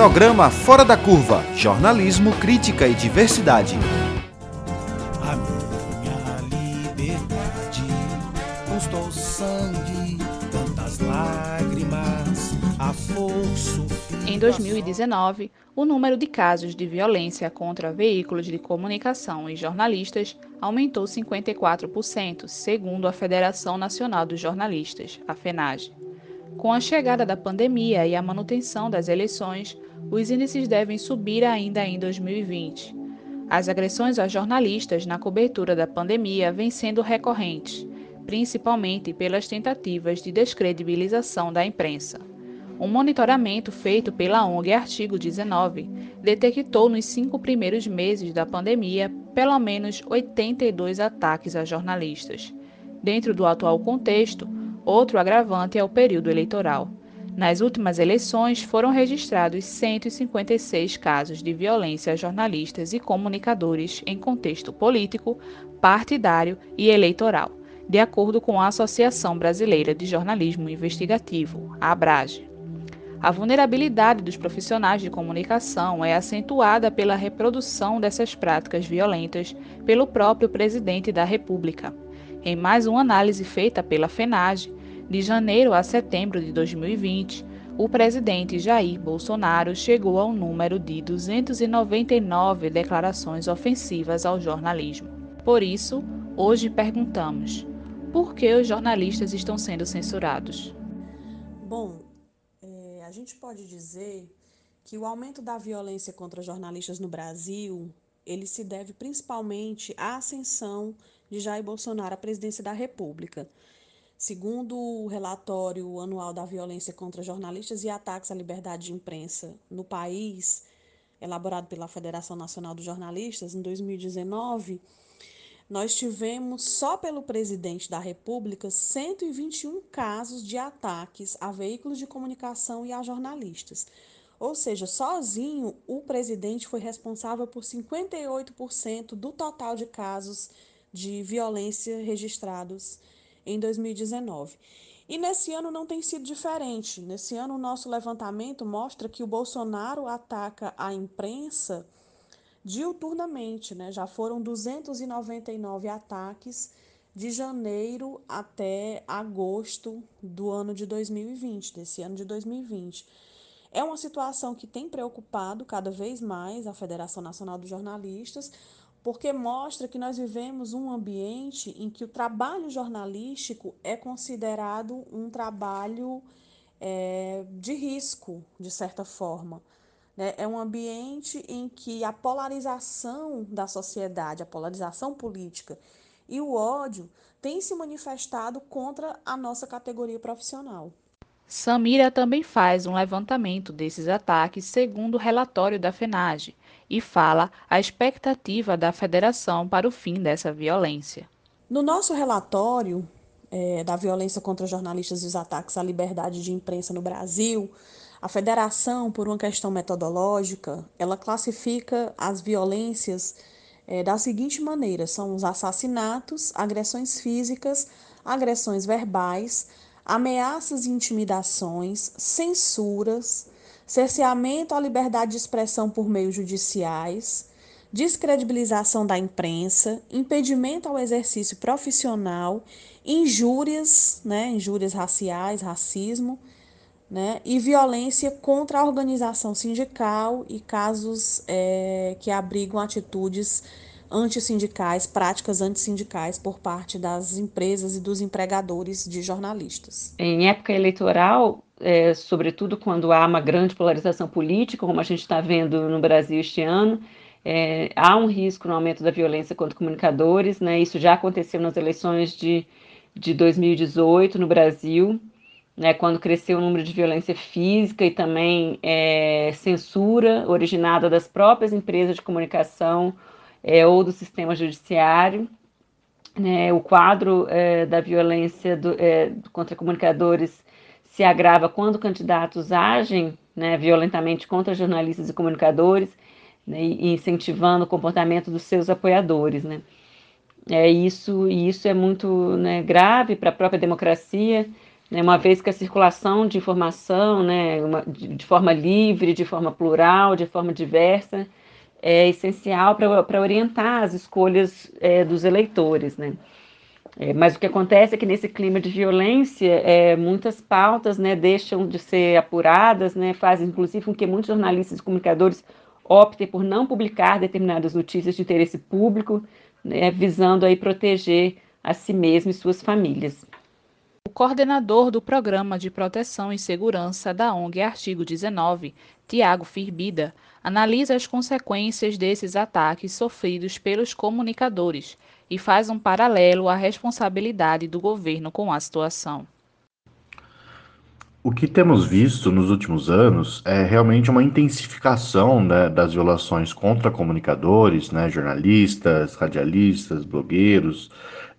Programa Fora da Curva Jornalismo, Crítica e Diversidade. A minha liberdade custou sangue, tantas lágrimas, a força. Em 2019, o número de casos de violência contra veículos de comunicação e jornalistas aumentou 54%, segundo a Federação Nacional dos Jornalistas, a FENAGE. Com a chegada da pandemia e a manutenção das eleições, os índices devem subir ainda em 2020. As agressões aos jornalistas na cobertura da pandemia vêm sendo recorrentes, principalmente pelas tentativas de descredibilização da imprensa. Um monitoramento feito pela ONG Artigo 19 detectou nos cinco primeiros meses da pandemia pelo menos 82 ataques a jornalistas. Dentro do atual contexto, outro agravante é o período eleitoral. Nas últimas eleições, foram registrados 156 casos de violência a jornalistas e comunicadores em contexto político, partidário e eleitoral, de acordo com a Associação Brasileira de Jornalismo Investigativo, a ABRAGE. A vulnerabilidade dos profissionais de comunicação é acentuada pela reprodução dessas práticas violentas pelo próprio presidente da República. Em mais uma análise feita pela FENAGE, de janeiro a setembro de 2020, o presidente Jair Bolsonaro chegou ao número de 299 declarações ofensivas ao jornalismo. Por isso, hoje perguntamos: por que os jornalistas estão sendo censurados? Bom, a gente pode dizer que o aumento da violência contra jornalistas no Brasil, ele se deve principalmente à ascensão de Jair Bolsonaro à presidência da República. Segundo o relatório anual da violência contra jornalistas e ataques à liberdade de imprensa no país, elaborado pela Federação Nacional dos Jornalistas em 2019, nós tivemos só pelo presidente da República 121 casos de ataques a veículos de comunicação e a jornalistas. Ou seja, sozinho o presidente foi responsável por 58% do total de casos de violência registrados em 2019. E nesse ano não tem sido diferente. Nesse ano, o nosso levantamento mostra que o Bolsonaro ataca a imprensa diuturnamente, né? Já foram 299 ataques de janeiro até agosto do ano de 2020, desse ano de 2020. É uma situação que tem preocupado cada vez mais a Federação Nacional dos Jornalistas, porque mostra que nós vivemos um ambiente em que o trabalho jornalístico é considerado um trabalho é, de risco, de certa forma. Né? É um ambiente em que a polarização da sociedade, a polarização política e o ódio têm se manifestado contra a nossa categoria profissional. Samira também faz um levantamento desses ataques segundo o relatório da FENAGE e fala a expectativa da federação para o fim dessa violência. No nosso relatório é, da violência contra jornalistas e os ataques à liberdade de imprensa no Brasil, a federação, por uma questão metodológica, ela classifica as violências é, da seguinte maneira: são os assassinatos, agressões físicas, agressões verbais, ameaças e intimidações, censuras, cerceamento à liberdade de expressão por meios judiciais, descredibilização da imprensa, impedimento ao exercício profissional, injúrias, né, injúrias raciais, racismo, né, e violência contra a organização sindical e casos é, que abrigam atitudes antissindicais, práticas antissindicais por parte das empresas e dos empregadores de jornalistas. Em época eleitoral, é, sobretudo quando há uma grande polarização política, como a gente está vendo no Brasil este ano, é, há um risco no aumento da violência contra comunicadores, né? Isso já aconteceu nas eleições de, de 2018 no Brasil né, quando cresceu o número de violência física e também é, censura originada das próprias empresas de comunicação é, ou do sistema judiciário. Né, o quadro é, da violência do, é, contra comunicadores se agrava quando candidatos agem né, violentamente contra jornalistas e comunicadores, né, incentivando o comportamento dos seus apoiadores. Né. É isso, e isso é muito né, grave para a própria democracia, né, uma vez que a circulação de informação, né, uma, de, de, forma livre, de forma plural, de forma diversa, é essencial para orientar as escolhas é, dos eleitores, né. É, mas o que acontece é que nesse clima de violência, é, muitas pautas né, deixam de ser apuradas, né, fazem inclusive com que muitos jornalistas e comunicadores optem por não publicar determinadas notícias de interesse público, né, visando aí proteger a si mesmo e suas famílias. O coordenador do Programa de Proteção e Segurança da ONG Artigo 19, Tiago Firbida, analisa as consequências desses ataques sofridos pelos comunicadores e faz um paralelo à responsabilidade do governo com a situação. O que temos visto nos últimos anos é realmente uma intensificação né, das violações contra comunicadores, né, jornalistas, radialistas, blogueiros,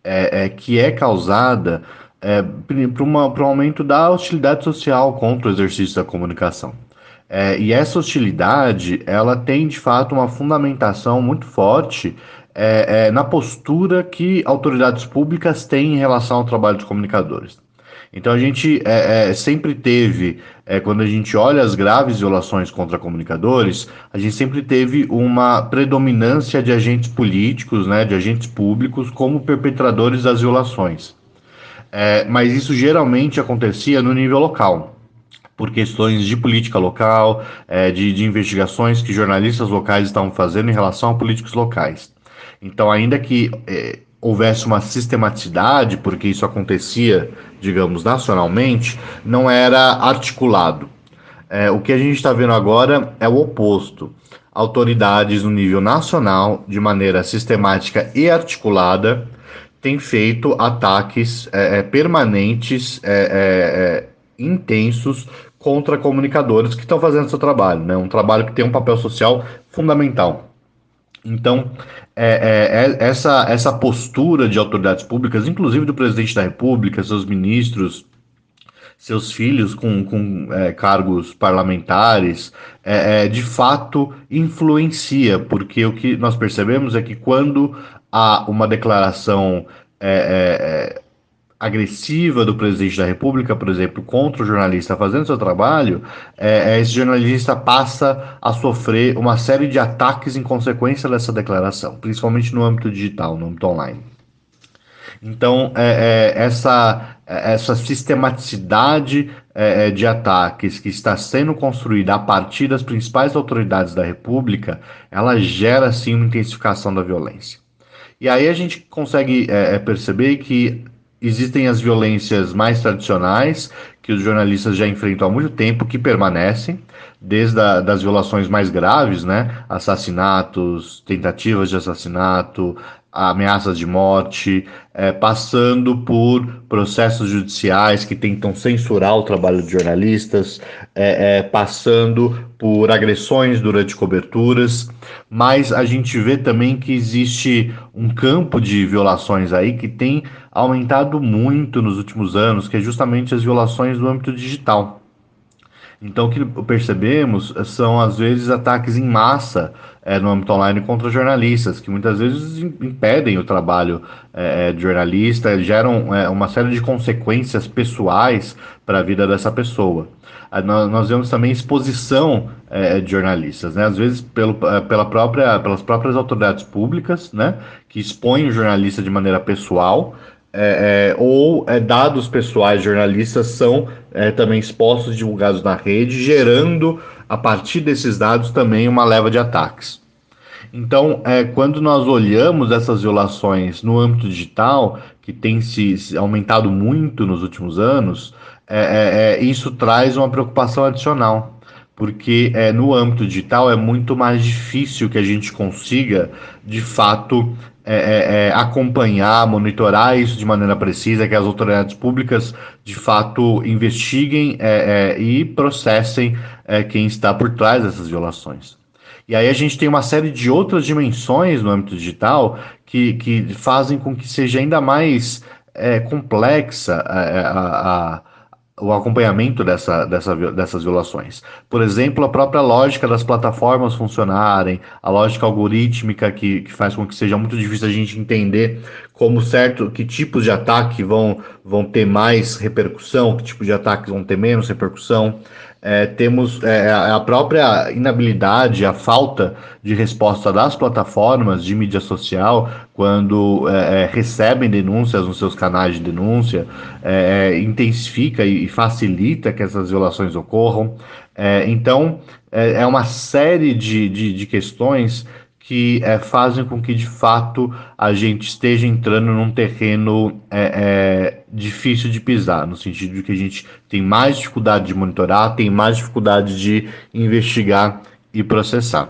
é, é, que é causada é, para um aumento da hostilidade social contra o exercício da comunicação. É, e essa hostilidade, ela tem de fato uma fundamentação muito forte é, é, na postura que autoridades públicas têm em relação ao trabalho dos comunicadores. Então a gente é, é, sempre teve, é, quando a gente olha as graves violações contra comunicadores, a gente sempre teve uma predominância de agentes políticos, né, de agentes públicos, como perpetradores das violações. Mas isso geralmente acontecia no nível local, por questões de política local, é, de, de investigações que jornalistas locais estavam fazendo em relação a políticos locais. Então, ainda que é, houvesse uma sistematicidade, porque isso acontecia, digamos, nacionalmente, não era articulado. É, o que a gente está vendo agora é o oposto. Autoridades no nível nacional, de maneira sistemática e articulada, têm feito ataques é, é permanentes, é, é, intensos contra comunicadores que estão fazendo seu trabalho, né? Um trabalho que tem um papel social fundamental. Então, é, é, é, essa, essa postura de autoridades públicas, inclusive do presidente da República, seus ministros, seus filhos com, com é, cargos parlamentares, é, é, de fato influencia, porque o que nós percebemos é que quando há uma declaração é, agressiva do presidente da República, por exemplo, contra o jornalista fazendo seu trabalho, é, é, esse jornalista passa a sofrer uma série de ataques em consequência dessa declaração, principalmente no âmbito digital, no âmbito online. Então, é, é, essa, essa sistematicidade é, é, de ataques que está sendo construída a partir das principais autoridades da República, ela gera, sim, uma intensificação da violência. E aí a gente consegue é, perceber que existem as violências mais tradicionais, que os jornalistas já enfrentam há muito tempo, que permanecem, desde a, das violações mais graves, né? Assassinatos, tentativas de assassinato, ameaças de morte, é, passando por processos judiciais que tentam censurar o trabalho de jornalistas, é, é, passando por agressões durante coberturas, mas a gente vê também que existe um campo de violações aí que tem aumentado muito nos últimos anos, que é justamente as violações do âmbito digital. Então, o que percebemos são, às vezes, ataques em massa é, no âmbito online contra jornalistas, que muitas vezes impedem o trabalho é, de jornalista, geram é, uma série de consequências pessoais para a vida dessa pessoa. Nós, nós vemos também exposição de jornalistas, né? às vezes pelo, pela própria, pelas próprias autoridades públicas, né? que expõem o jornalista de maneira pessoal, é, é, ou é, dados pessoais jornalistas são é, também expostos, divulgados na rede, gerando a partir desses dados também uma leva de ataques. Então, é, quando nós olhamos essas violações no âmbito digital, que tem se, se aumentado muito nos últimos anos, é, isso traz uma preocupação adicional porque é, no âmbito digital é muito mais difícil que a gente consiga, de fato, é, é, é, acompanhar, monitorar isso de maneira precisa, que as autoridades públicas de fato investiguem é, é, e processem é, quem está por trás dessas violações. E aí a gente tem uma série de outras dimensões no âmbito digital que, que fazem com que seja ainda mais complexa a, a o acompanhamento dessa, dessa, dessas violações. Por exemplo, a própria lógica das plataformas funcionarem, a lógica algorítmica que, que faz com que seja muito difícil a gente entender como certo que tipos de ataque vão, vão ter mais repercussão, que tipos de ataques vão ter menos repercussão. É, temos é, a própria inabilidade, a falta de resposta das plataformas de mídia social quando é, é recebem denúncias nos seus canais de denúncia, é, é, intensifica e facilita que essas violações ocorram. então, é, uma série de, de, de questões que é, fazem com que de fato a gente esteja entrando num terreno é, difícil de pisar, no sentido de que a gente tem mais dificuldade de monitorar, tem mais dificuldade de investigar e processar.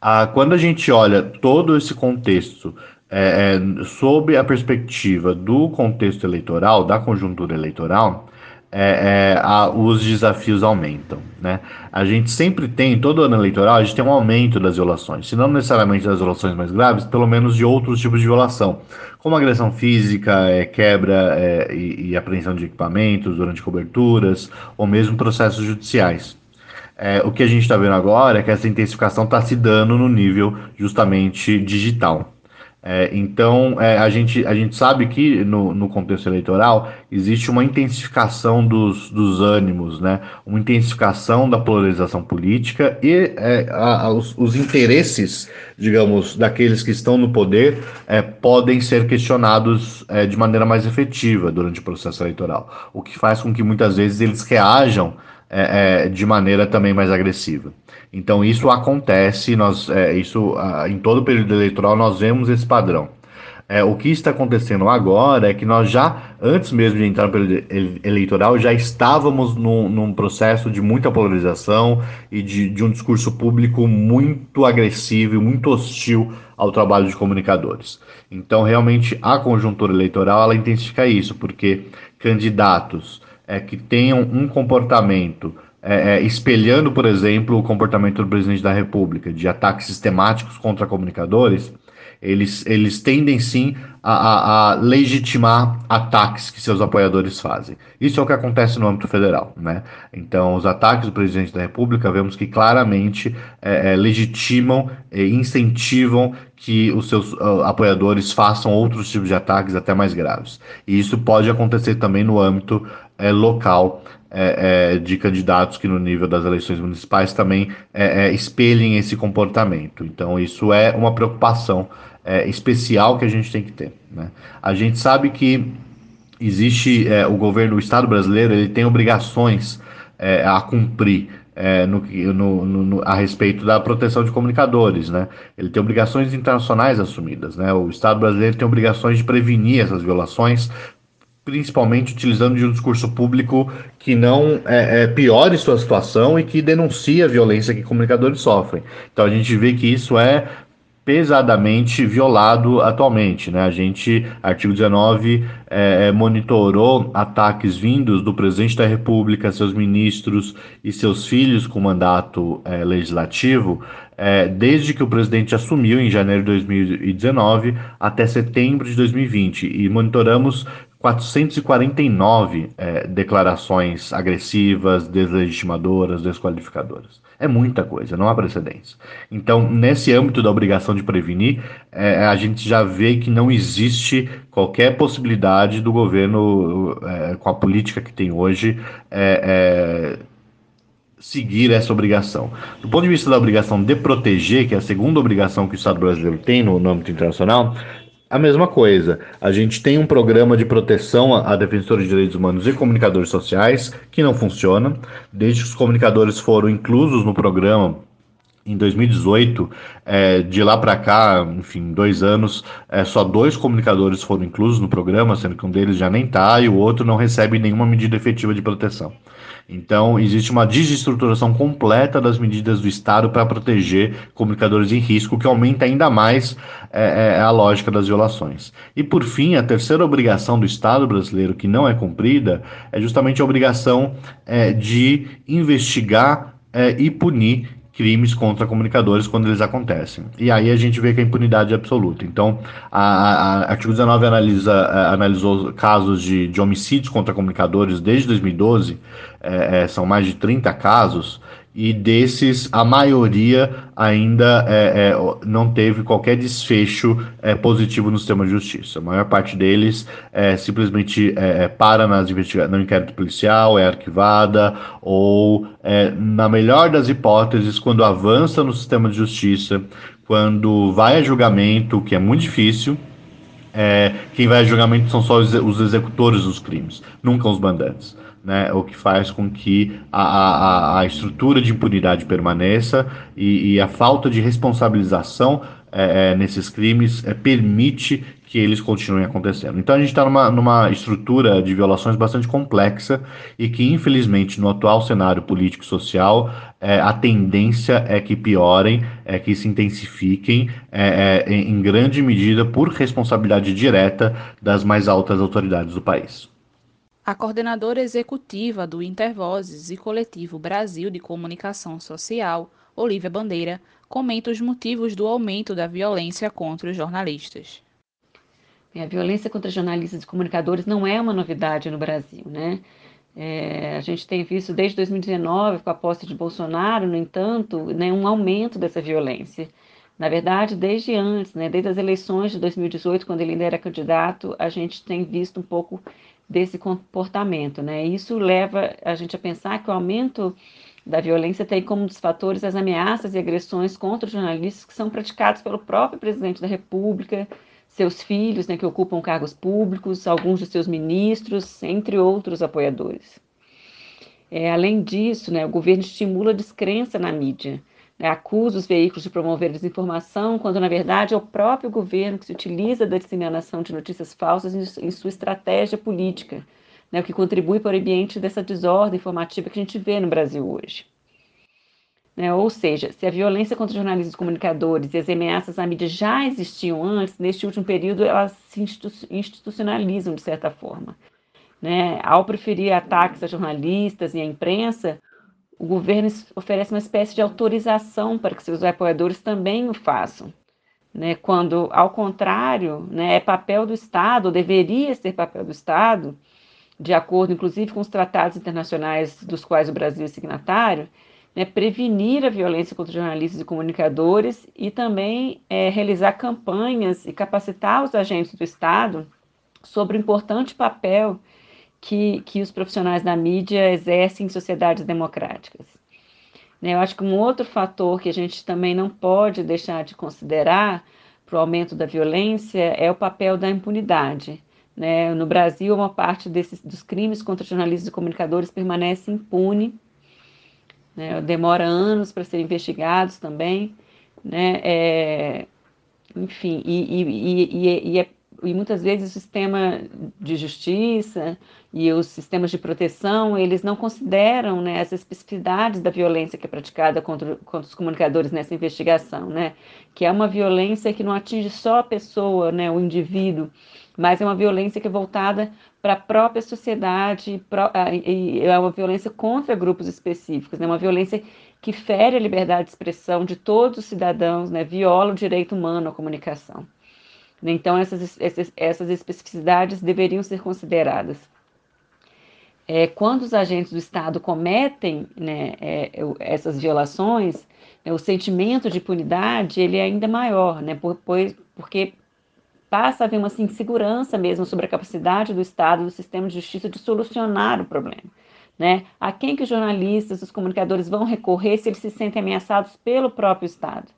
Ah, quando a gente olha todo esse contexto é, é, sob a perspectiva do contexto eleitoral, da conjuntura eleitoral, é, é, a, os desafios aumentam. Né? A gente sempre tem, todo ano eleitoral, a gente tem um aumento das violações, se não necessariamente das violações mais graves, pelo menos de outros tipos de violação, como agressão física, é, quebra é, e, e, apreensão de equipamentos durante coberturas, ou mesmo processos judiciais. É, o que a gente está vendo agora é que essa intensificação está se dando no nível justamente digital. É, então, é, a, gente, a gente sabe que no, no contexto eleitoral existe uma intensificação dos, dos ânimos, né? uma intensificação da polarização política e é, a, a, os, os, interesses, digamos, daqueles que estão no poder é, podem ser questionados é, de maneira mais efetiva durante o processo eleitoral, o que faz com que muitas vezes eles reajam é, de maneira também mais agressiva. Então isso acontece, nós, é, isso em todo o período eleitoral nós vemos esse padrão. É, o que está acontecendo agora é que nós já, antes mesmo de entrar no período eleitoral, já estávamos num, num processo de muita polarização e de, de, um discurso público muito agressivo e muito hostil ao trabalho de comunicadores. Então, realmente, a conjuntura eleitoral ela intensifica isso, porque candidatos é, que tenham um comportamento é, é, espelhando, por exemplo, o comportamento do presidente da República, de ataques sistemáticos contra comunicadores, eles, eles tendem sim a, a, a, legitimar ataques que seus apoiadores fazem. Isso é o que acontece no âmbito federal. Né? Então, os ataques do presidente da República, vemos que claramente é, é, legitimam e incentivam que os seus uh, apoiadores façam outros tipos de ataques até mais graves. E isso pode acontecer também no âmbito é, local é, é, de candidatos que no nível das eleições municipais também é, é espelhem esse comportamento. Então isso é uma preocupação é, especial que a gente tem que ter. Né? A gente sabe que existe é, o governo, o Estado brasileiro, ele tem obrigações a cumprir. No, no, no, a respeito da proteção de comunicadores, né? Ele tem obrigações internacionais assumidas, né? O Estado brasileiro tem obrigações de prevenir essas violações, principalmente utilizando de um discurso público que não é, é, piore sua situação e que denuncie a violência que comunicadores sofrem. Então a gente vê que isso é pesadamente violado atualmente. Né? A gente, artigo 19, é, é, monitorou ataques vindos do presidente da República, seus ministros e seus filhos com mandato é, legislativo, é, desde que o presidente assumiu em janeiro de 2019 até setembro de 2020, e monitoramos 449 é, declarações agressivas, deslegitimadoras, desqualificadoras. É muita coisa, não há precedentes. Então, nesse âmbito da obrigação de prevenir, é, a gente já vê que não existe qualquer possibilidade do governo, é, com a política que tem hoje, é, é, seguir essa obrigação. Do ponto de vista da obrigação de proteger, que é a segunda obrigação que o Estado brasileiro tem no, no âmbito internacional, a mesma coisa. A gente tem um programa de proteção a, defensores de direitos humanos e comunicadores sociais que não funciona. Desde que os comunicadores foram inclusos no programa em 2018, é, de lá para cá, enfim, dois anos, é, só dois comunicadores foram inclusos no programa, sendo que um deles já nem está e o outro não recebe nenhuma medida efetiva de proteção. Então, existe uma desestruturação completa das medidas do Estado para proteger comunicadores em risco, que aumenta ainda mais é, é, a lógica das violações. E, por fim, a terceira obrigação do Estado brasileiro que não é cumprida é justamente a obrigação é, de investigar é, e punir crimes contra comunicadores quando eles acontecem. E aí a gente vê que a impunidade é absoluta. Então, a, a, a artigo 19 analisa, é, analisou casos de, de homicídios contra comunicadores desde 2012, é, é, são mais de 30 casos, e desses a maioria ainda é, é, não teve qualquer desfecho é, positivo no sistema de justiça. A maior parte deles é, simplesmente é, é, para nas no inquérito policial, é arquivada, ou, na melhor das hipóteses, quando avança no sistema de justiça, quando vai a julgamento, que é muito difícil, quem vai a julgamento são só os executores dos crimes, nunca os mandantes né, o que faz com que a, a, a estrutura de impunidade permaneça e, e a falta de responsabilização é, é, nesses crimes é, permite que eles continuem acontecendo. Então a gente está numa, numa estrutura de violações bastante complexa e que, infelizmente, no atual cenário político-social, é, a tendência é que piorem, é que se intensifiquem, é, é, em grande medida por responsabilidade direta das mais altas autoridades do país. A coordenadora executiva do Intervozes e Coletivo Brasil de Comunicação Social, Olivia Bandeira, comenta os motivos do aumento da violência contra os jornalistas. A violência contra jornalistas e comunicadores não é uma novidade no Brasil, né? É, a gente tem visto desde 2019, com a posse de Bolsonaro, no entanto, né, um aumento dessa violência. Na verdade, desde antes, né, desde as eleições de 2018, quando ele ainda era candidato, a gente tem visto um pouco desse comportamento, né? Isso leva a gente a pensar que o aumento da violência tem como um dos fatores as ameaças e agressões contra os jornalistas que são praticados pelo próprio presidente da República, seus filhos, né, que ocupam cargos públicos, alguns de seus ministros, entre outros apoiadores. É, além disso, né, o governo estimula a descrença na mídia, né, acusa os veículos de promover desinformação, quando na verdade é o próprio governo que se utiliza da disseminação de notícias falsas em, em sua estratégia política, né, o que contribui para o ambiente dessa desordem informativa que a gente vê no Brasil hoje. Né, ou seja, se a violência contra jornalistas e comunicadores e as ameaças à mídia já existiam antes, neste último período elas se institucionalizam de certa forma. Né? Ao preferir ataques a jornalistas e à imprensa, o governo oferece uma espécie de autorização para que seus apoiadores também o façam. Né, quando, ao contrário, né, é papel do Estado, ou deveria ser papel do Estado, de acordo inclusive com os tratados internacionais dos quais o Brasil é signatário, né, prevenir a violência contra jornalistas e comunicadores e também é, realizar campanhas e capacitar os agentes do Estado sobre o importante papel que, que os profissionais da mídia exercem em sociedades democráticas. Né, eu acho que um outro fator que a gente também não pode deixar de considerar para o aumento da violência é o papel da impunidade. Né? No Brasil, uma parte desses, dos crimes contra jornalistas e comunicadores permanece impune, né? demora anos para serem investigados também, né? É, enfim, e, e, e, e, é, e muitas vezes o sistema de justiça e os sistemas de proteção, eles não consideram né, as especificidades da violência que é praticada contra, contra os comunicadores nessa investigação, né? Que é uma violência que não atinge só a pessoa, né, o indivíduo, mas é uma violência que é voltada para a própria sociedade e é uma violência contra grupos específicos, né? Uma violência que fere a liberdade de expressão de todos os cidadãos, né? Viola o direito humano à comunicação. Então, essas, essas, essas especificidades deveriam ser consideradas é, quando os agentes do Estado cometem né, é, essas violações, né, o sentimento de impunidade ele é ainda maior, né, por, porque passa a haver uma assim, insegurança mesmo sobre a capacidade do Estado, do sistema de justiça de solucionar o problema. Né? A quem que os jornalistas, os comunicadores vão recorrer se eles se sentem ameaçados pelo próprio Estado?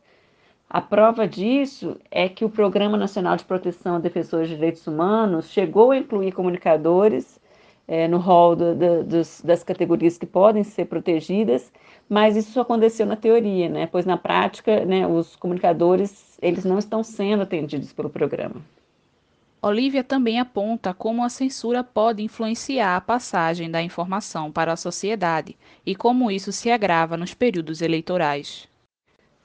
A prova disso é que o Programa Nacional de Proteção a Defensores de Direitos Humanos chegou a incluir comunicadores é, no rol do, do, dos, das categorias que podem ser protegidas, mas isso aconteceu na teoria, né? pois na prática né, os comunicadores eles não estão sendo atendidos pelo programa. Olivia também aponta como a censura pode influenciar a passagem da informação para a sociedade e como isso se agrava nos períodos eleitorais.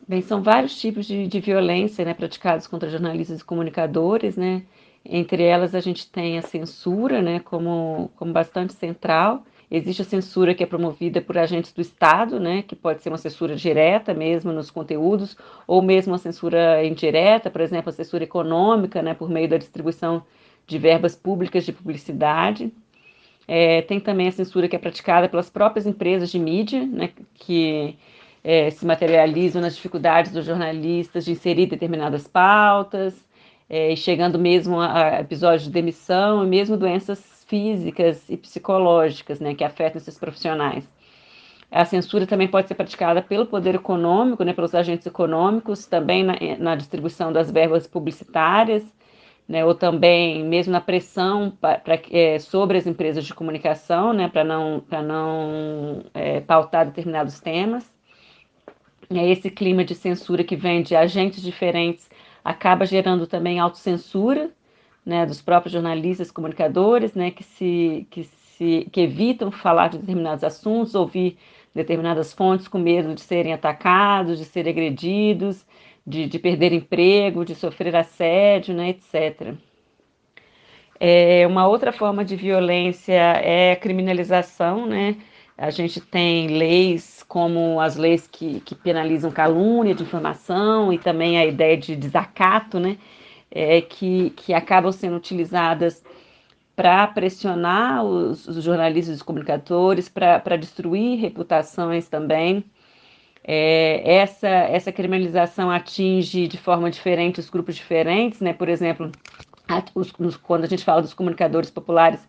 Bem, são vários tipos de, de violência né, praticados contra jornalistas e comunicadores, né? Entre elas, a gente tem a censura, né, como, como bastante central, Existe a censura que é promovida por agentes do Estado, né, que pode ser uma censura direta mesmo nos conteúdos, ou mesmo uma censura indireta, por exemplo, a censura econômica, né, por meio da distribuição de verbas públicas de publicidade. É, tem também a censura que é praticada pelas próprias empresas de mídia, né, que é, se materializam nas dificuldades dos jornalistas de inserir determinadas pautas, é, chegando mesmo a, episódios de demissão e mesmo doenças físicas e psicológicas né, que afetam esses profissionais. A censura também pode ser praticada pelo poder econômico, né, pelos agentes econômicos, também na, na distribuição das verbas publicitárias, né, ou também mesmo na pressão pra, pra, é, sobre as empresas de comunicação, né, para não, não é, pautar determinados temas. E esse clima de censura que vem de agentes diferentes acaba gerando também autocensura, né, dos próprios jornalistas, comunicadores, né, que se, que se que evitam falar de determinados assuntos, ouvir determinadas fontes com medo de serem atacados, de serem agredidos, de, de perder emprego, de sofrer assédio, né, etc. É, uma outra forma de violência é a criminalização, né? A gente tem leis como as leis que, que penalizam calúnia, difamação e também a ideia de desacato, né? é, que, que acabam sendo utilizadas para pressionar os, os, jornalistas e os comunicadores, para destruir reputações também. É, essa, essa criminalização atinge de forma diferente os grupos diferentes, né? Por exemplo, a, os, quando a gente fala dos comunicadores populares,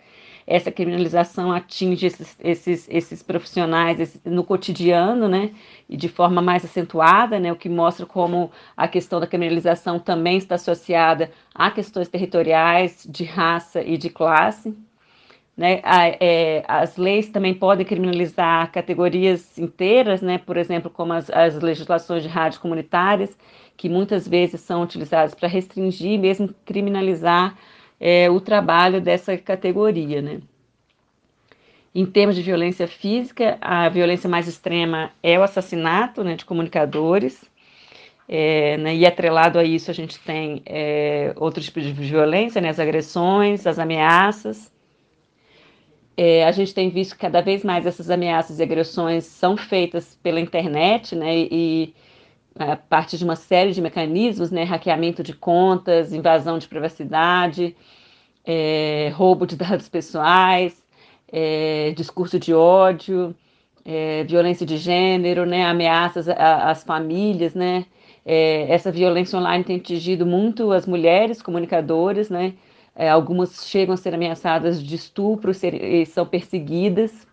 essa criminalização atinge esses, esses, esses profissionais esse, no cotidiano, né, e de forma mais acentuada, né, o que mostra como a questão da criminalização também está associada a questões territoriais, de raça e de classe. Né, a, é, as leis também podem criminalizar categorias inteiras, né, por exemplo, como as, as legislações de rádio comunitárias, que muitas vezes são utilizadas para restringir, mesmo criminalizar é, o trabalho dessa categoria, né? Em termos de violência física, a violência mais extrema é o assassinato né, de comunicadores, é, né, e atrelado a isso a gente tem é, outros tipos de violência, né, as agressões, as ameaças. É, a gente tem visto que cada vez mais essas ameaças e agressões são feitas pela internet, né, e a de uma série de mecanismos, né, hackeamento de contas, invasão de privacidade, é, roubo de dados pessoais, é, discurso de ódio, é, violência de gênero, né, ameaças às famílias, né, é, essa violência online tem atingido muito as mulheres comunicadoras, né, é, algumas chegam a ser ameaçadas de estupro ser, e são perseguidas,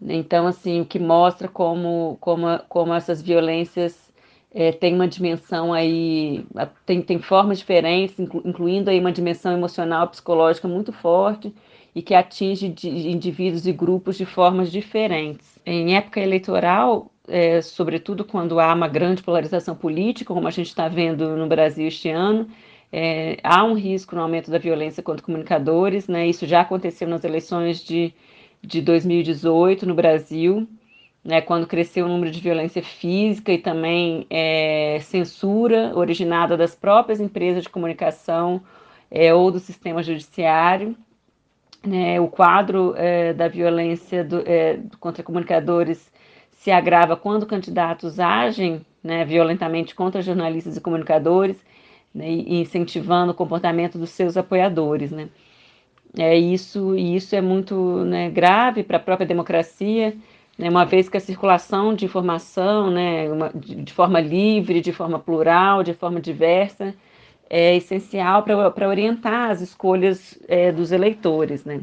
então, assim, o que mostra como, como, como essas violências é, têm uma dimensão aí, tem, tem formas diferentes, incluindo aí uma dimensão emocional, psicológica muito forte e que atinge indivíduos e grupos de formas diferentes. Em época eleitoral, é, sobretudo quando há uma grande polarização política, como a gente está vendo no Brasil este ano, é, há um risco no aumento da violência contra comunicadores, né? Isso já aconteceu nas eleições de de 2018 no Brasil, né, quando cresceu o número de violência física e também é, censura originada das próprias empresas de comunicação é, ou do sistema judiciário. Né, o quadro é, da violência do, é, contra comunicadores se agrava quando candidatos agem né, violentamente contra jornalistas e comunicadores, né, incentivando o comportamento dos seus apoiadores. Né. É isso, e isso é muito né, grave para a própria democracia, né, uma vez que a circulação de informação, né, uma, de, de, forma livre, de forma plural, de forma diversa, é essencial para orientar as escolhas é, dos eleitores. Né.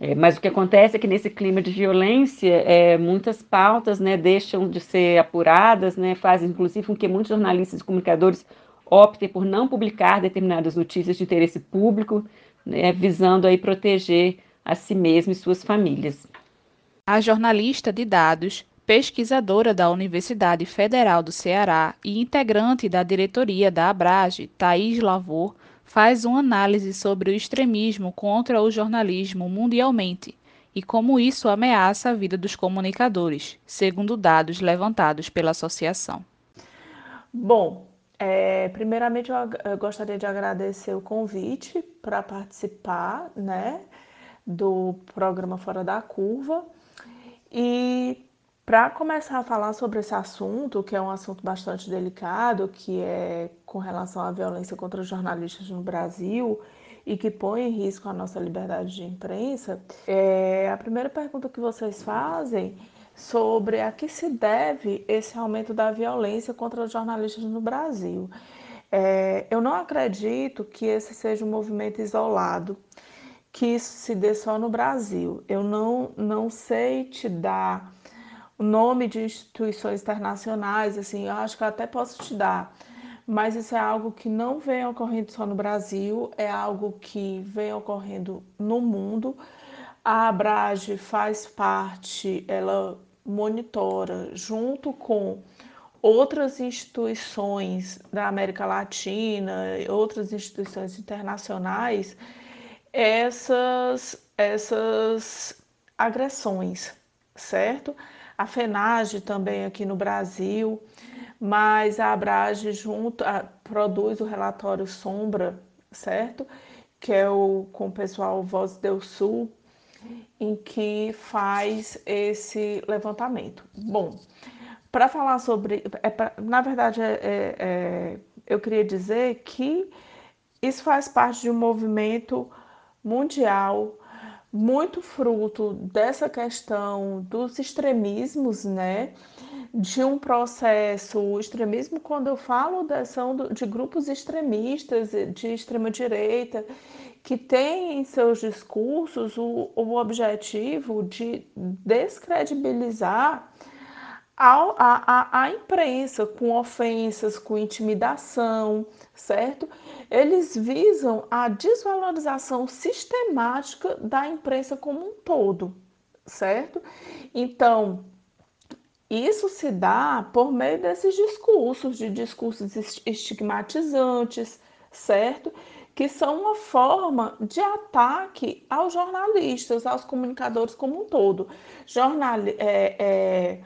É, mas o que acontece é que nesse clima de violência, é, muitas pautas né, deixam de ser apuradas, né, fazem inclusive com que muitos jornalistas e comunicadores optem por não publicar determinadas notícias de interesse público, né, visando aí proteger a si mesmo e suas famílias. A jornalista de dados, pesquisadora da Universidade Federal do Ceará e integrante da diretoria da Abrage, Thaís Lavor, faz uma análise sobre o extremismo contra o jornalismo mundialmente e como isso ameaça a vida dos comunicadores, segundo dados levantados pela associação. Bom, é, primeiramente, eu, eu, gostaria de agradecer o convite para participar, né? do programa Fora da Curva. E para começar a falar sobre esse assunto, que é um assunto bastante delicado, que é com relação à violência contra jornalistas no Brasil e que põe em risco a nossa liberdade de imprensa, é, a primeira pergunta que vocês fazem sobre a que se deve esse aumento da violência contra os jornalistas no Brasil. É, eu não acredito que esse seja um movimento isolado, que isso se dê só no Brasil. Eu não, não sei te dar o nome de instituições internacionais, assim, eu acho que eu até posso te dar, mas isso é algo que não vem ocorrendo só no Brasil, é algo que vem ocorrendo no mundo. A Abrage faz parte, ela monitora junto com outras instituições da América Latina, outras instituições internacionais, essas, essas agressões, certo? a FENAGE também aqui no Brasil, mas a Abrage junto, a, produz o relatório Sombra, certo? Que é o com o pessoal Voz do Sul, em que faz esse levantamento. Bom, para falar sobre. É pra, na verdade, é, é, é, eu queria dizer que isso faz parte de um movimento mundial muito fruto dessa questão dos extremismos, né? De um processo, o extremismo, quando eu falo da ação de grupos extremistas de extrema-direita, que têm em seus discursos o, o objetivo de descredibilizar a, a, a imprensa com ofensas, com intimidação, certo? Eles visam a desvalorização sistemática da imprensa como um todo, certo? Então, isso se dá por meio desses discursos, de discursos estigmatizantes, certo? Que são uma forma de ataque aos jornalistas, aos comunicadores como um todo. Jornal, é, é,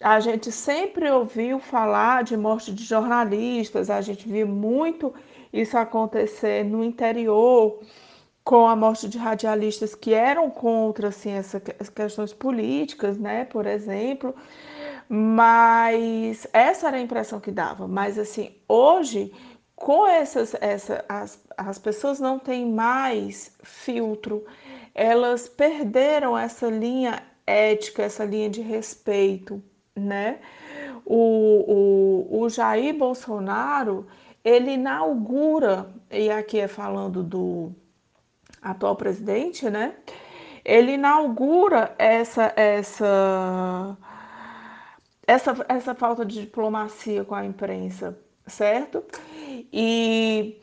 a gente sempre ouviu falar de morte de jornalistas, a gente viu muito isso acontecer no interior com a morte de radialistas que eram contra assim, essas questões políticas, né, por exemplo. Mas essa era a impressão que dava. Mas assim, hoje, com essas, essa, as, as pessoas não têm mais filtro, elas perderam essa linha ética, essa linha de respeito né? O, o, o Jair Bolsonaro, ele inaugura, e aqui é falando do atual presidente, né? Ele inaugura essa, essa, essa, essa falta de diplomacia com a imprensa, certo? E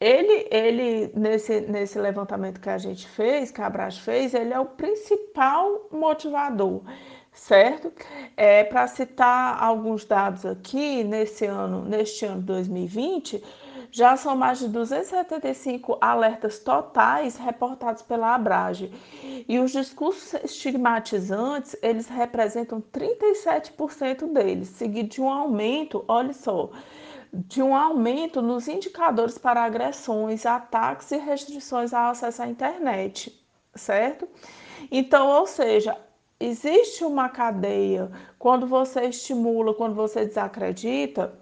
ele, ele nesse, nesse levantamento que a gente fez, que a Abras fez, ele é o principal motivador certo? É, Para citar alguns dados aqui, nesse ano, neste ano 2020, já são mais de 275 alertas totais reportados pela Abrage. E os discursos estigmatizantes, eles representam 37% deles, seguido de um aumento, olha só, de um aumento nos indicadores para agressões, ataques e restrições ao acesso à internet, certo? Então, ou seja, existe uma cadeia. Quando você estimula, quando você desacredita,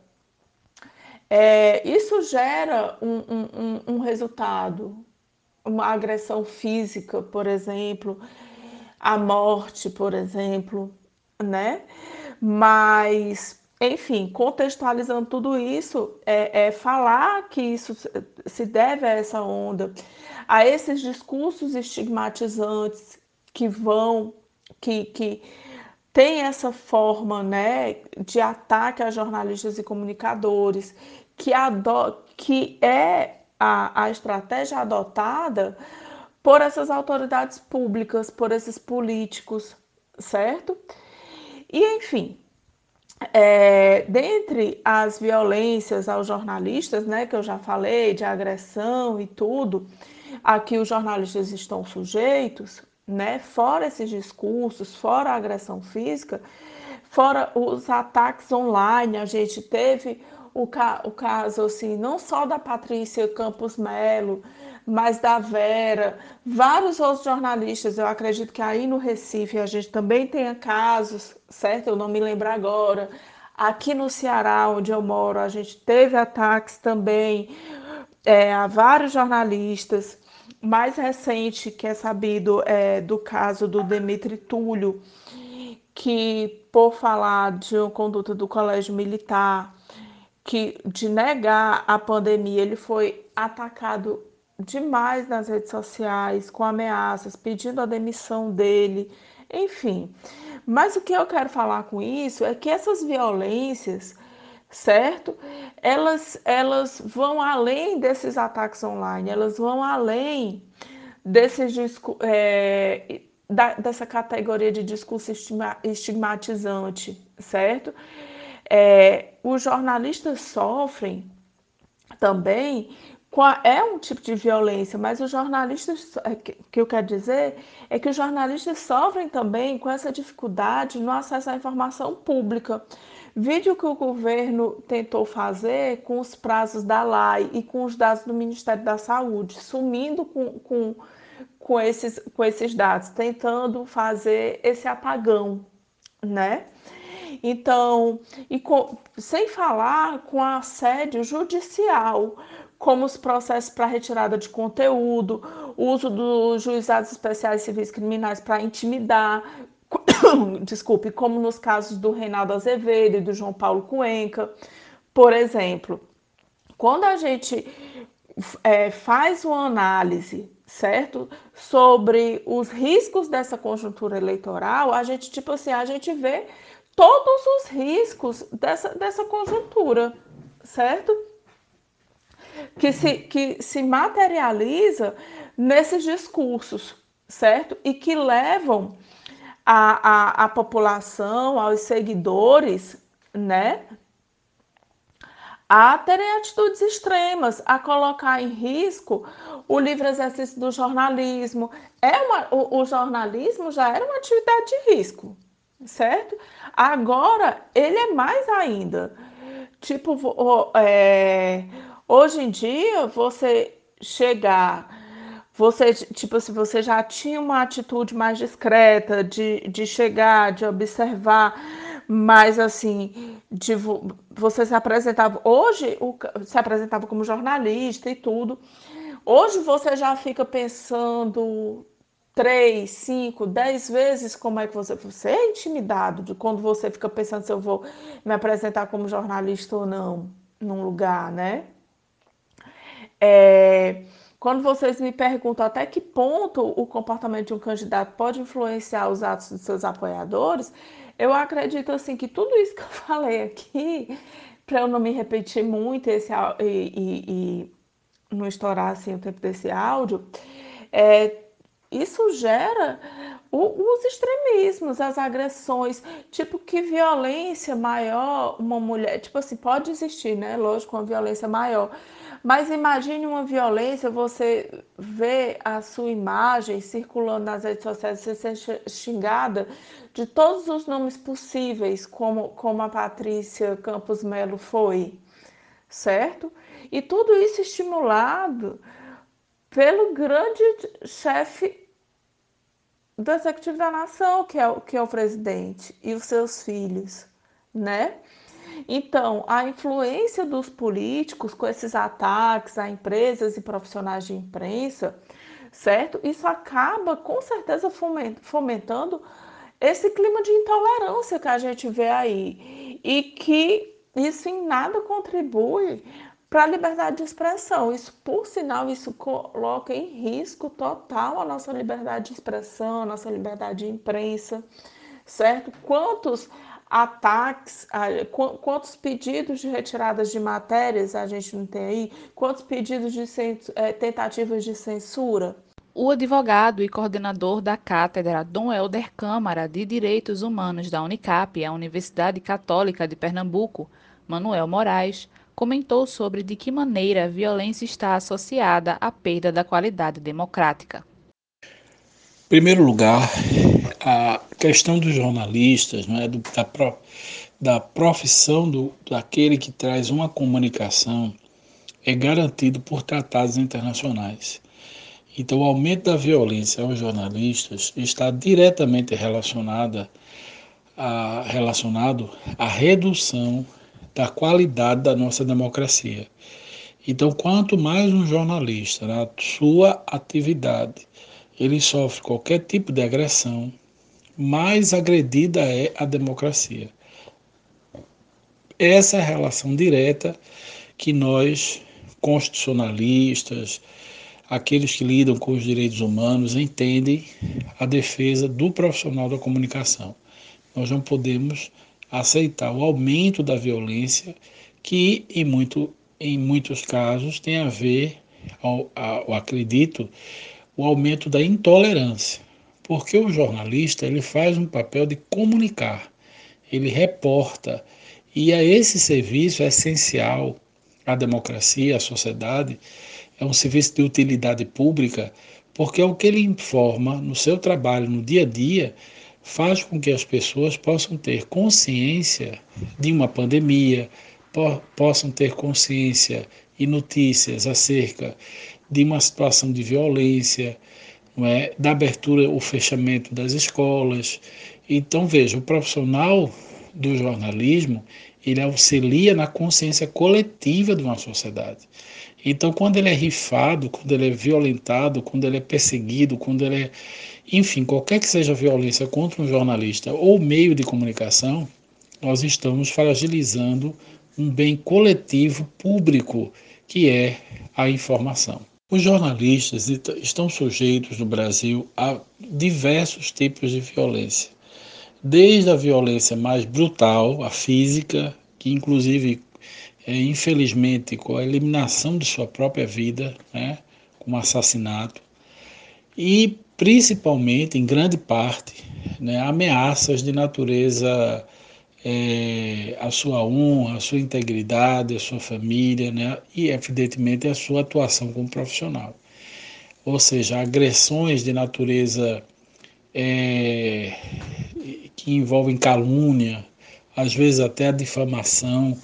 é, isso gera um, um, um, resultado, uma agressão física, por exemplo, a morte, por exemplo, né? Mas, enfim, contextualizando tudo isso, é, é falar que isso se deve a essa onda, a esses discursos estigmatizantes que vão que, que tem essa forma né, de ataque a jornalistas e comunicadores, que, ado que é a, a estratégia adotada por essas autoridades públicas, por esses políticos, certo? E, enfim, é, dentre as violências aos jornalistas, né, que eu já falei, de agressão e tudo, a que os jornalistas estão sujeitos, né? Fora esses discursos, fora a agressão física, fora os ataques online, a gente teve o, ca o caso assim, não só da Patrícia Campos Melo, mas da Vera, vários outros jornalistas. Eu acredito que aí no Recife a gente também tenha casos, certo? Eu não me lembro agora. Aqui no Ceará, onde eu moro, a gente teve ataques também é, a vários jornalistas. Mais recente, que é sabido é, do caso do Demetri Túlio, que por falar de uma conduta do colégio militar, que de negar a pandemia, ele foi atacado demais nas redes sociais, com ameaças, pedindo a demissão dele, enfim. Mas o que eu quero falar com isso é que essas violências, certo? Elas, elas vão além desses ataques online, elas vão além desses é, da, dessa categoria de discurso estigmatizante, certo? É, os jornalistas sofrem também é um tipo de violência, mas os jornalistas, é, que eu quero dizer, é que os jornalistas sofrem também com essa dificuldade no acesso à informação pública. Vídeo que o governo tentou fazer com os prazos da LAI e com os dados do Ministério da Saúde, sumindo com, com, com, esses, com esses dados, tentando fazer esse apagão, né? Então, e com, sem falar com assédio judicial, como os processos para retirada de conteúdo, uso dos juizados especiais civis criminais para intimidar, desculpe, como nos casos do Reinaldo Azevedo e do João Paulo Cuenca, por exemplo. Quando a gente é, faz uma análise, certo, sobre os riscos dessa conjuntura eleitoral, a gente, tipo assim, a gente vê todos os riscos dessa, dessa conjuntura, certo? Que se, que se materializa nesses discursos, certo? E que levam a, a, a população, aos seguidores, né? a terem atitudes extremas, a colocar em risco o livre exercício do jornalismo. É uma, o, o, jornalismo já era uma atividade de risco, certo? Agora ele é mais ainda. Tipo, é, Hoje em dia, você chegar, você, tipo, se você já tinha uma atitude mais discreta de, de chegar, de observar, mas assim, de, você se apresentava, hoje o, se apresentava como jornalista e tudo, hoje você já fica pensando três, cinco, dez vezes como é que você, você é intimidado de quando você fica pensando se eu vou me apresentar como jornalista ou não num lugar, né? É, quando vocês me perguntam até que ponto o comportamento de um candidato pode influenciar os atos de seus apoiadores, eu acredito assim que tudo isso que eu falei aqui, para eu não me repetir muito esse, e, e, e não estourar assim, o tempo desse áudio, é, isso gera o, os extremismos, as agressões, tipo que violência maior uma mulher, tipo assim, pode existir, né? Lógico, uma violência maior, mas imagine uma violência, você vê a sua imagem circulando nas redes sociais, você ser xingada de todos os nomes possíveis, como, como a Patrícia Campos Melo foi, certo? E tudo isso estimulado pelo grande chefe do executivo da nação, que é, que é o presidente, e os seus filhos, né? Então, a influência dos políticos com esses ataques a empresas e profissionais de imprensa, certo? Isso acaba com certeza fomentando esse clima de intolerância que a gente vê aí e que isso em nada contribui para a liberdade de expressão. Isso, por sinal, isso coloca em risco total a nossa liberdade de expressão, a nossa liberdade de imprensa, certo? Quantos ataques, quantos pedidos de retiradas de matérias a gente não tem aí? Quantos pedidos de é, tentativas de censura? O advogado e coordenador da cátedra Dom Helder Câmara de Direitos Humanos da Unicap, a Universidade Católica de Pernambuco, Manuel Moraes, comentou sobre de que maneira a violência está associada à perda da qualidade democrática. Em primeiro lugar, a questão dos jornalistas, né, do, da, da profissão do, daquele que traz uma comunicação é garantido por tratados internacionais. Então, o aumento da violência aos jornalistas está diretamente relacionada a, relacionado à redução da qualidade da nossa democracia. Então, quanto mais um jornalista, na sua atividade, ele sofre qualquer tipo de agressão, mais agredida é a democracia. Essa é a relação direta que nós, constitucionalistas, aqueles que lidam com os direitos humanos, entendem a defesa do profissional da comunicação. Nós não podemos aceitar o aumento da violência que, em muito em muitos casos, tem a ver, eu acredito, o aumento da intolerância. Porque o jornalista ele faz um papel de comunicar, ele reporta, e a esse serviço é essencial à democracia, à sociedade, é um serviço de utilidade pública, porque é o que ele informa no seu trabalho, no dia a dia, faz com que as pessoas possam ter consciência de uma pandemia, po possam ter consciência e notícias acerca de uma situação de violência, é? da abertura ou fechamento das escolas. Então, veja, o profissional do jornalismo, ele auxilia na consciência coletiva de uma sociedade. Então, quando ele é rifado, quando ele é violentado, quando ele é perseguido, quando ele é. Enfim, qualquer que seja a violência contra um jornalista ou meio de comunicação, nós estamos fragilizando um bem coletivo público que é a informação. Os jornalistas estão sujeitos no Brasil a diversos tipos de violência, desde a violência mais brutal, a física, que inclusive, é, infelizmente, com a eliminação de sua própria vida, né, como assassinato, e principalmente, em grande parte, né, ameaças de natureza é, a sua honra, a sua integridade, a sua família, né? e evidentemente a sua atuação como profissional. Ou seja, agressões de natureza é, que envolvem calúnia, às vezes até a difamação,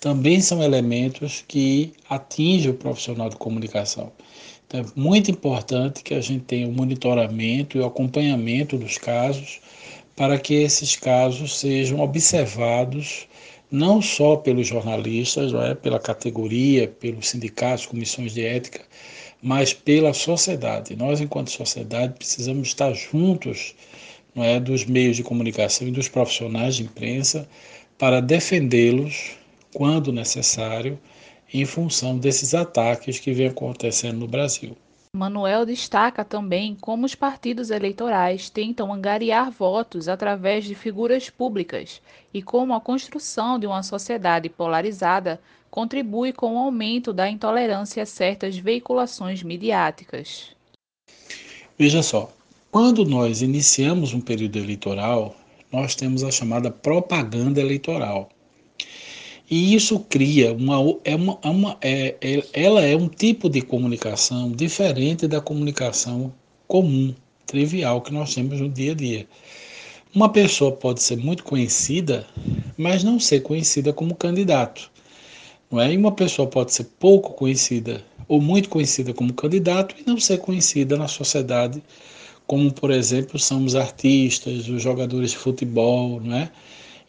também são elementos que atingem o profissional de comunicação. Então, é muito importante que a gente tenha o monitoramento e o acompanhamento dos casos para que esses casos sejam observados não só pelos jornalistas, é, pela categoria, pelos sindicatos, comissões de ética, mas pela sociedade. Nós, enquanto sociedade, precisamos estar juntos não é, dos meios de comunicação e dos profissionais de imprensa para defendê-los quando necessário, em função desses ataques que vêm acontecendo no Brasil. Manuel destaca também como os partidos eleitorais tentam angariar votos através de figuras públicas e como a construção de uma sociedade polarizada contribui com o aumento da intolerância a certas veiculações midiáticas. Veja só, quando nós iniciamos um período eleitoral, nós temos a chamada propaganda eleitoral. E isso cria uma, é uma, é uma é, é, ela é um tipo de comunicação diferente da comunicação comum, trivial que nós temos no dia a dia. Uma pessoa pode ser muito conhecida, mas não ser conhecida como candidato. Não é? E uma pessoa pode ser pouco conhecida ou muito conhecida como candidato e não ser conhecida na sociedade, como por exemplo são os artistas, os jogadores de futebol, não é?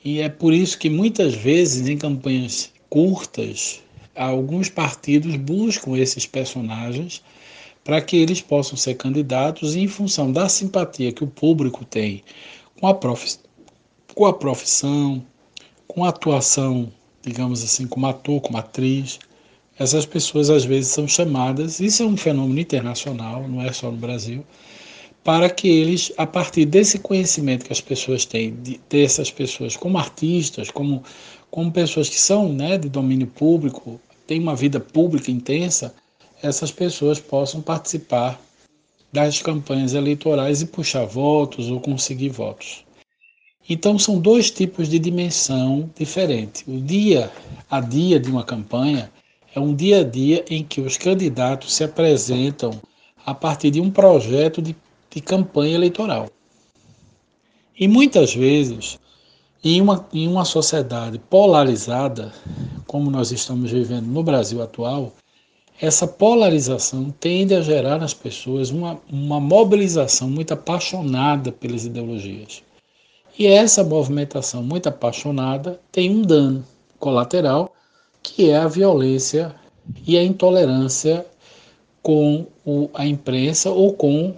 E é por isso que muitas vezes em campanhas curtas, alguns partidos buscam esses personagens para que eles possam ser candidatos e em função da simpatia que o público tem com a, prof... com a profissão, com a atuação, digamos assim, como ator, como atriz, essas pessoas às vezes são chamadas, isso é um fenômeno internacional, não é só no Brasil, para que eles, a partir desse conhecimento que as pessoas têm, de, dessas pessoas como artistas, como, como pessoas que são né, de domínio público, têm uma vida pública intensa, essas pessoas possam participar das campanhas eleitorais e puxar votos ou conseguir votos. Então são dois tipos de dimensão diferente. O dia a dia de uma campanha é um dia a dia em que os candidatos se apresentam a partir de um projeto de de campanha eleitoral. E muitas vezes, em uma, em uma sociedade polarizada, como nós estamos vivendo no Brasil atual, essa polarização tende a gerar nas pessoas uma, uma mobilização muito apaixonada pelas ideologias. E essa movimentação muito apaixonada tem um dano colateral, que é a violência e a intolerância com o, a imprensa ou com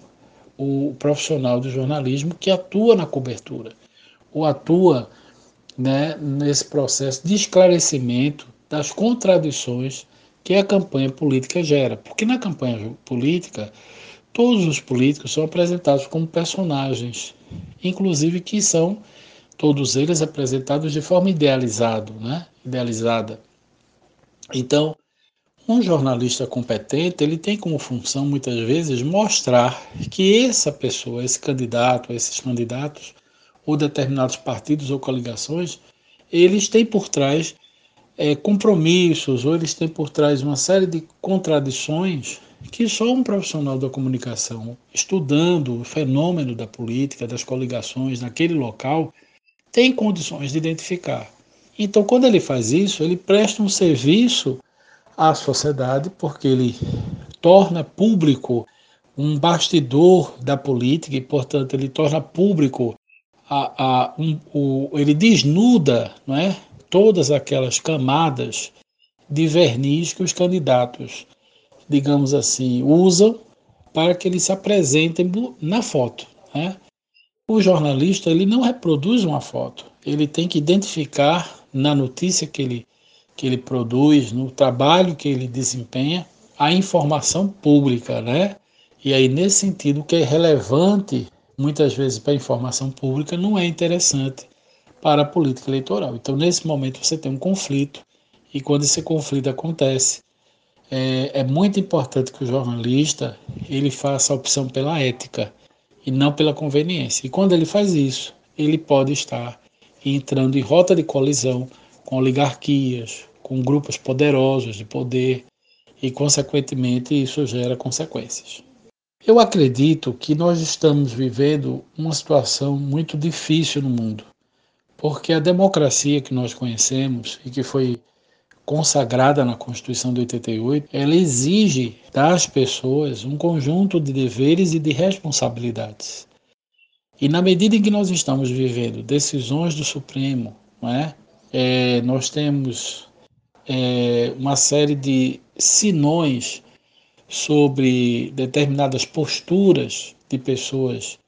o profissional do jornalismo que atua na cobertura, ou atua né, nesse processo de esclarecimento das contradições que a campanha política gera. Porque na campanha política, todos os políticos são apresentados como personagens, inclusive que são todos eles apresentados de forma idealizado, né? idealizada. Então, um jornalista competente, ele tem como função muitas vezes mostrar que essa pessoa, esse candidato, esses candidatos ou determinados partidos ou coligações, eles têm por trás é, compromissos ou eles têm por trás uma série de contradições que só um profissional da comunicação, estudando o fenômeno da política, das coligações naquele local, tem condições de identificar. Então, quando ele faz isso, ele presta um serviço à sociedade, porque ele torna público um bastidor da política e, portanto, ele torna público a, a, um, o, ele desnuda não é, todas aquelas camadas de verniz que os candidatos, digamos assim, usam para que eles se apresentem na foto. Né? O jornalista ele não reproduz uma foto, ele tem que identificar na notícia que ele, que ele produz, no trabalho que ele desempenha, a informação pública, né? E aí, nesse sentido, o que é relevante muitas vezes para a informação pública não é interessante para a política eleitoral. Então, nesse momento, você tem um conflito, e quando esse conflito acontece, é, é muito importante que o jornalista ele faça a opção pela ética e não pela conveniência. E quando ele faz isso, ele pode estar entrando em rota de colisão com oligarquias, com grupos poderosos de poder e, consequentemente, isso gera consequências. Eu acredito que nós estamos vivendo uma situação muito difícil no mundo porque a democracia que nós conhecemos e que foi consagrada na Constituição de 88, ela exige das pessoas um conjunto de deveres e de responsabilidades. E na medida em que nós estamos vivendo decisões do Supremo, não é? é nós temos é, uma série de sinões sobre determinadas posturas de pessoas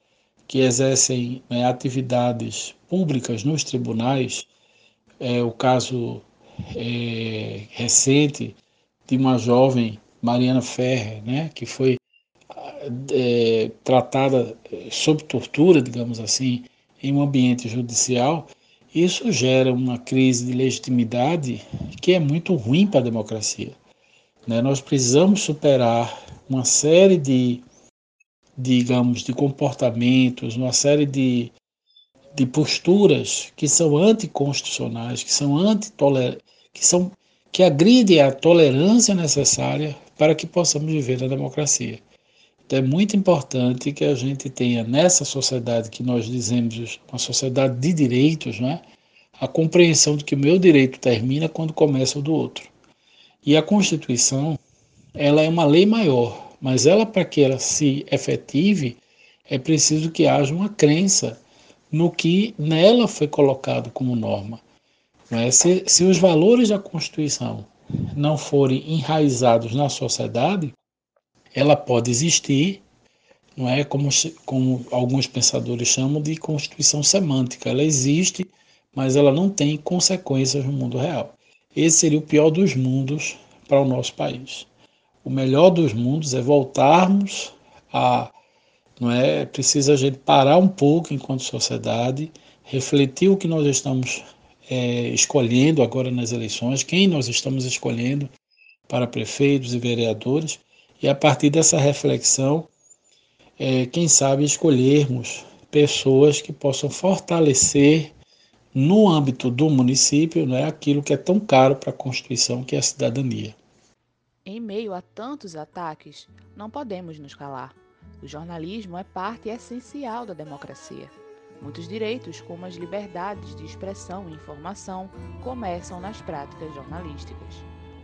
que exercem né, atividades públicas nos tribunais, é o caso é, recente de uma jovem, Mariana Ferrer, né, que foi é, tratada sob tortura, digamos assim, em um ambiente judicial, isso gera uma crise de legitimidade que é muito ruim para a democracia. Né? Nós precisamos superar uma série de digamos, de comportamentos, uma série de, de posturas que são anticonstitucionais, que são que são que agridem a tolerância necessária para que possamos viver na democracia. Então é muito importante que a gente tenha nessa sociedade que nós dizemos uma sociedade de direitos, né, a compreensão de que o meu direito termina quando começa o do outro. E a Constituição, ela é uma lei maior, mas ela, para que ela se efetive, é preciso que haja uma crença no que nela foi colocado como norma. É? Se, se os valores da Constituição não forem enraizados na sociedade, ela pode existir, não é como, como alguns pensadores chamam de constituição semântica. Ela existe, mas ela não tem consequências no mundo real. Esse seria o pior dos mundos para o nosso país o melhor dos mundos é voltarmos a. Não é? Precisa a gente parar um pouco enquanto sociedade, refletir o que nós estamos é, escolhendo agora nas eleições, quem nós estamos escolhendo para prefeitos e vereadores, e a partir dessa reflexão, é, quem sabe escolhermos pessoas que possam fortalecer no âmbito do município né, aquilo que é tão caro para a Constituição, que é a cidadania. Em meio a tantos ataques, não podemos nos calar. O jornalismo é parte essencial da democracia. Muitos direitos, como as liberdades de expressão e informação, começam nas práticas jornalísticas.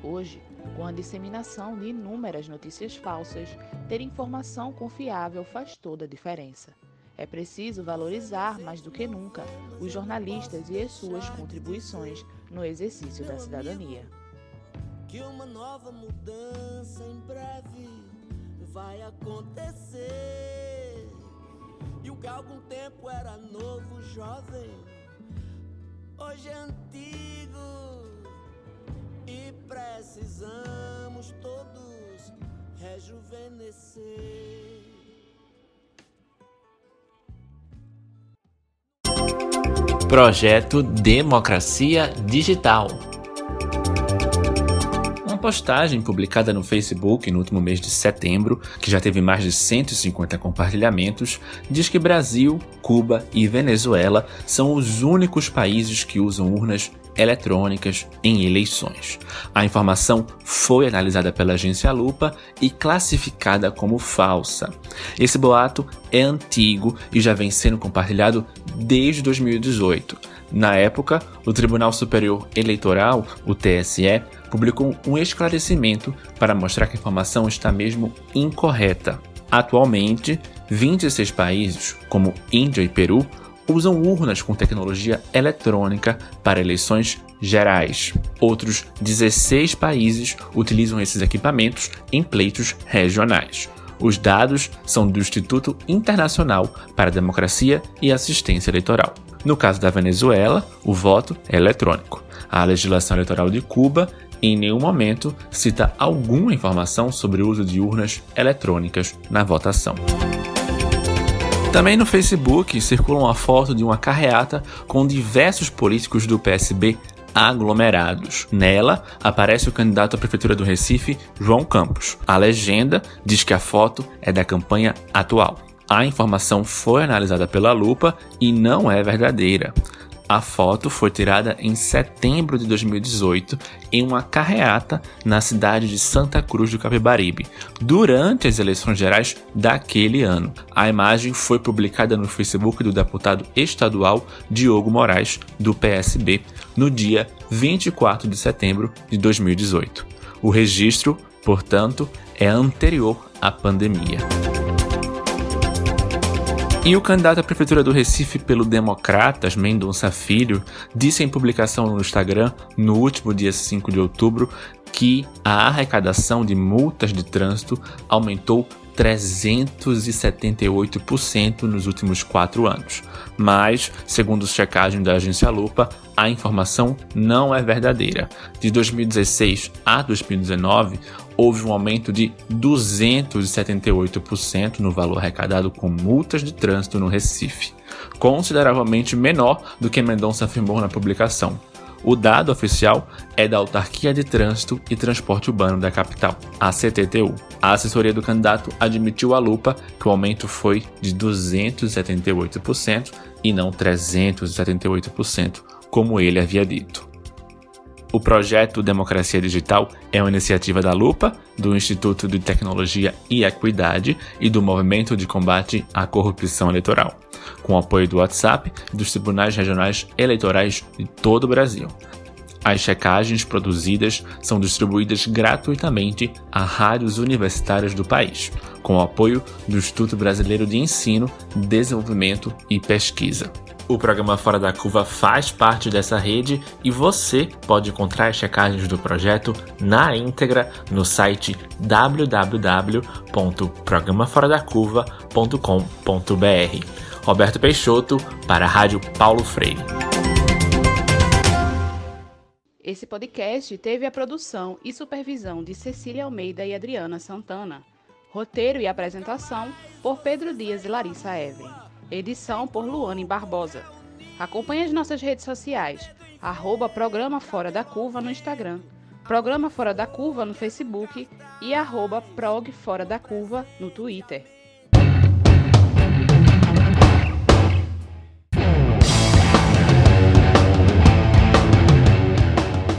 Hoje, Com a disseminação de inúmeras notícias falsas, ter informação confiável faz toda a diferença. É preciso valorizar, mais do que nunca, os jornalistas e as suas contribuições no exercício da cidadania. Que uma nova mudança em breve vai acontecer. E o que algum tempo era novo, jovem, hoje é antigo. E precisamos todos rejuvenescer. Projeto Democracia Digital. Postagem publicada no Facebook no último mês de setembro, que já teve mais de 150 compartilhamentos, diz que Brasil, Cuba e Venezuela são os únicos países que usam urnas eletrônicas em eleições. A informação foi analisada pela agência Lupa e classificada como falsa. Esse boato é antigo e já vem sendo compartilhado desde 2018. Na época, o Tribunal Superior Eleitoral, o TSE, publicou um esclarecimento para mostrar que a informação está mesmo incorreta. Atualmente, 26 países, como Índia e Peru, usam urnas com tecnologia eletrônica para eleições gerais. Outros 16 países utilizam esses equipamentos em pleitos regionais. Os dados são do Instituto Internacional para a Democracia e Assistência Eleitoral. No caso da Venezuela, o voto é eletrônico. A legislação eleitoral de Cuba em nenhum momento cita alguma informação sobre o uso de urnas eletrônicas na votação. Também no Facebook circula uma foto de uma carreata com diversos políticos do PSB aglomerados. Nela aparece o candidato à prefeitura do Recife, João Campos. A legenda diz que a foto é da campanha atual. A informação foi analisada pela lupa e não é verdadeira. A foto foi tirada em setembro de 2018 em uma carreata na cidade de Santa Cruz do Capibaribe, durante as eleições gerais daquele ano. A imagem foi publicada no Facebook do deputado estadual Diogo Moraes, do PSB, no dia 24 de setembro de 2018. O registro, portanto, é anterior à pandemia. E o candidato à prefeitura do Recife pelo Democratas, Mendonça Filho, disse em publicação no Instagram, no último dia 5 de outubro, que a arrecadação de multas de trânsito aumentou 378% nos últimos quatro anos. Mas, segundo checagem da agência Lupa, a informação não é verdadeira. De 2016 a 2019, houve um aumento de 278% no valor arrecadado com multas de trânsito no Recife, consideravelmente menor do que Mendonça afirmou na publicação. O dado oficial é da Autarquia de Trânsito e Transporte Urbano da capital, a CTTU. A assessoria do candidato admitiu à lupa que o aumento foi de 278% e não 378%, como ele havia dito. O projeto Democracia Digital é uma iniciativa da Lupa, do Instituto de Tecnologia e Equidade e do Movimento de Combate à Corrupção Eleitoral, com apoio do WhatsApp e dos tribunais regionais eleitorais de todo o Brasil. As checagens produzidas são distribuídas gratuitamente a rádios universitárias do país, com o apoio do Instituto Brasileiro de Ensino, Desenvolvimento e Pesquisa. O programa Fora da Curva faz parte dessa rede e você pode encontrar as checagens do projeto na íntegra no site www.programaforadacurva.com.br. Roberto Peixoto para a Rádio Paulo Freire. Esse podcast teve a produção e supervisão de Cecília Almeida e Adriana Santana. Roteiro e apresentação por Pedro Dias e Larissa Evelyn. Edição por Luane Barbosa. Acompanhe as nossas redes sociais, arroba Programa Fora da Curva no Instagram, Programa Fora da Curva no Facebook e arroba Prog Fora da Curva no Twitter.